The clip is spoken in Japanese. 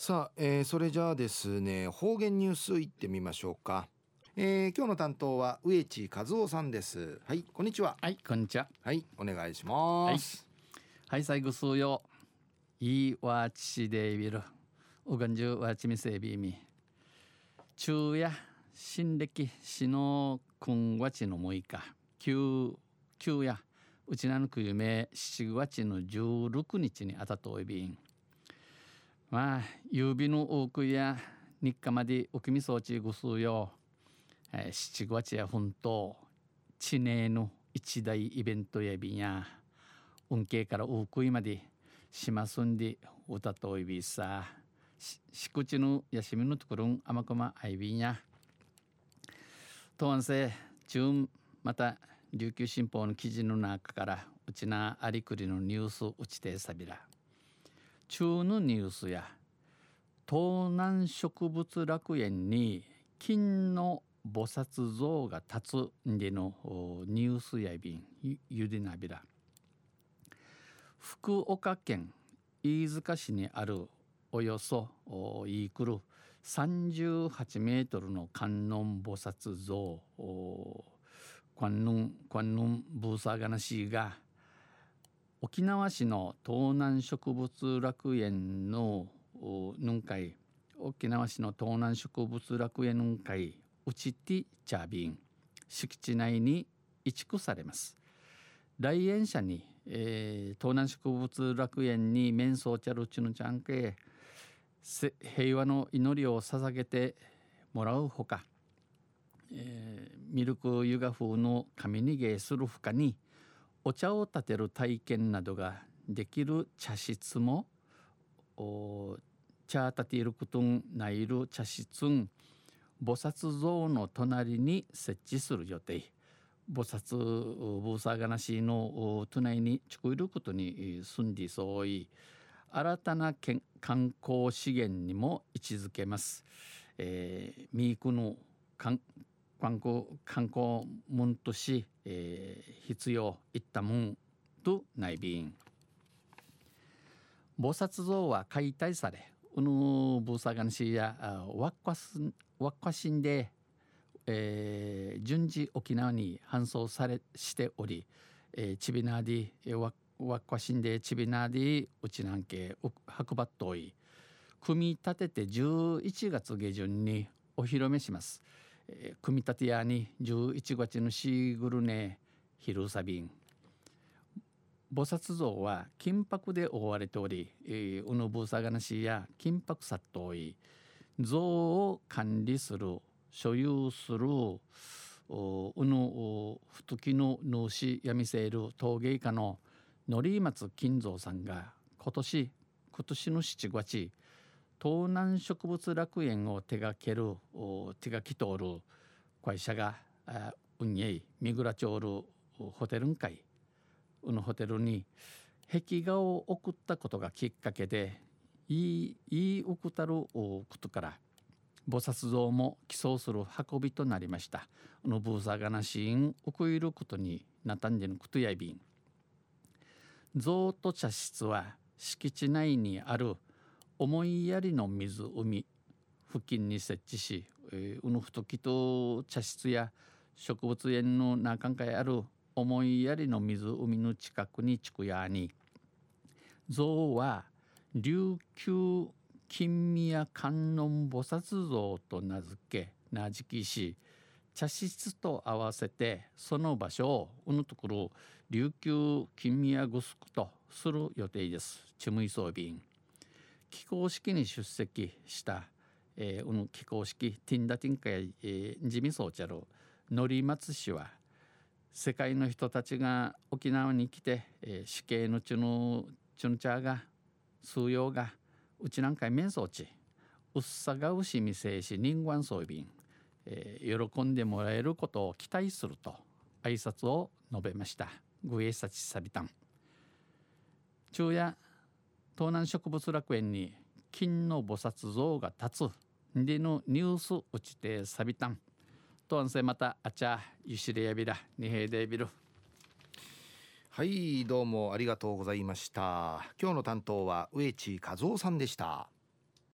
さあ、えー、それじゃあですね方言ニュースいってみましょうか、えー、今日の担当は植地和夫さんです。はいこんにちは。はいこんにちは。はいお願いします。はい、はい、最後数よ。いいわちしでいびる。うがんじゅうわちみせびみ。昼夜新暦しのくんわちの6日旧旧夜うちなのくゆめ7月の16日にあたといびんまあ夕日の多くや日課までおきみそうちぐすうよ、えー、七月や奮闘地名の一大イベントやびんや。運慶から多くいまで島すんで歌といびさ。しくちのやしみのところんあまくまあいびんや。とんせ中また琉球新報の記事の中からうちなありくりのニュースうちてさびら。中のニュースや東南植物楽園に金の菩薩像が立つんでのニュースやびんゆでなびら。福岡県飯塚市にあるおよそイークル38メートルの観音菩薩像観音観音ブーサーガナシーが沖縄市の東南植物楽園のぬ会沖縄市の東南植物楽園ぬ会うちてチャービン。敷地内に移築されます。来園者に、えー、東南植物楽園に面相チャルチュヌちゃんけ平和の祈りを捧げてもらうほか、えー、ミルクユガ風の神逃げするほかにお茶を立てる体験などができる茶室も茶立てることないる茶室菩薩像の隣に設置する予定菩薩ブーサーガナシの隣に作ることに住んでそうい新たな観光資源にも位置づけます。えー、ミークの観光観光門とし、えー、必要いったもんと内便菩薩像は解体されうぬブーサガンシやワッカスワッカシンで、えー、順次沖縄に搬送されしており、えー、チビナーディワッカシンでチビナーディうちなんけ運ばっとい組み立てて11月下旬にお披露目します。えー、組み立て屋に11月のシーグルネ昼サビン。菩薩像は金箔で覆われており、えー、うぬぶさがなしや金箔殺到い。像を管理する所有するうぬふときの主やみせる陶芸家の則松金蔵さんが今年今年の7月東南植物楽園を手掛ける手がきとおる会社が運営三倉町るホテルん会のホテルに壁画を送ったことがきっかけでいいいい送ったることから菩薩像も寄贈する運びとなりました。のブーサガナシーン送ることになったんでのことやいびん。像と茶室は敷地内にある思いやりの湖付近に設置し、えー、うぬふときと茶室や植物園の中にある思いやりの湖の近くに地区屋に像は琉球金宮観音菩薩像と名付け名付きし茶室と合わせてその場所をうぬところ琉球金宮グスクとする予定です。チムイソービン起工式に出席した、えー、起工式ティンダティンカや、えー、ジミソーチャル則松氏は世界の人たちが沖縄に来て、えー、死刑のチュヌチュンチャーが数用がうちなんか面相地うっさがうしみせいし人間装備えー、喜んでもらえることを期待すると挨拶を述べました。グエサチサビタン昼夜東南植物楽園に金の菩薩像が立つ。でのニュースうちてさびたん。とんせまたあちゃゆしれやびらにへいでびるはいどうもありがとうございました。今日の担当は植地和夫さんでした。